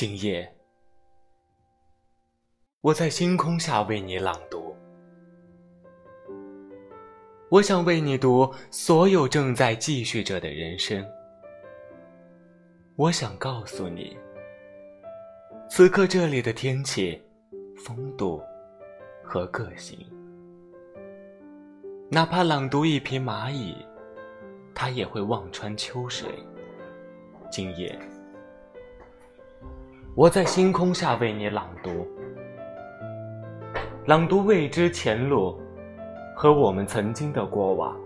今夜，我在星空下为你朗读。我想为你读所有正在继续着的人生。我想告诉你，此刻这里的天气、风度和个性。哪怕朗读一匹蚂蚁，它也会望穿秋水。今夜。我在星空下为你朗读，朗读未知前路和我们曾经的过往。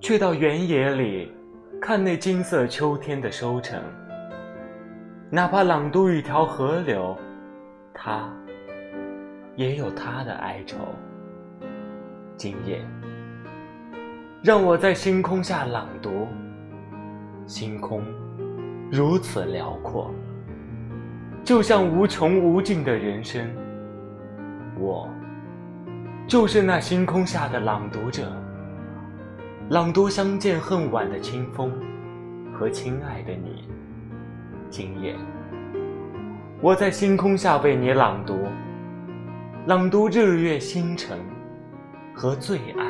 去到原野里，看那金色秋天的收成。哪怕朗读一条河流，它也有它的哀愁。今夜，让我在星空下朗读，星空如此辽阔。就像无穷无尽的人生，我就是那星空下的朗读者，朗读相见恨晚的清风和亲爱的你。今夜，我在星空下为你朗读，朗读日月星辰和最爱。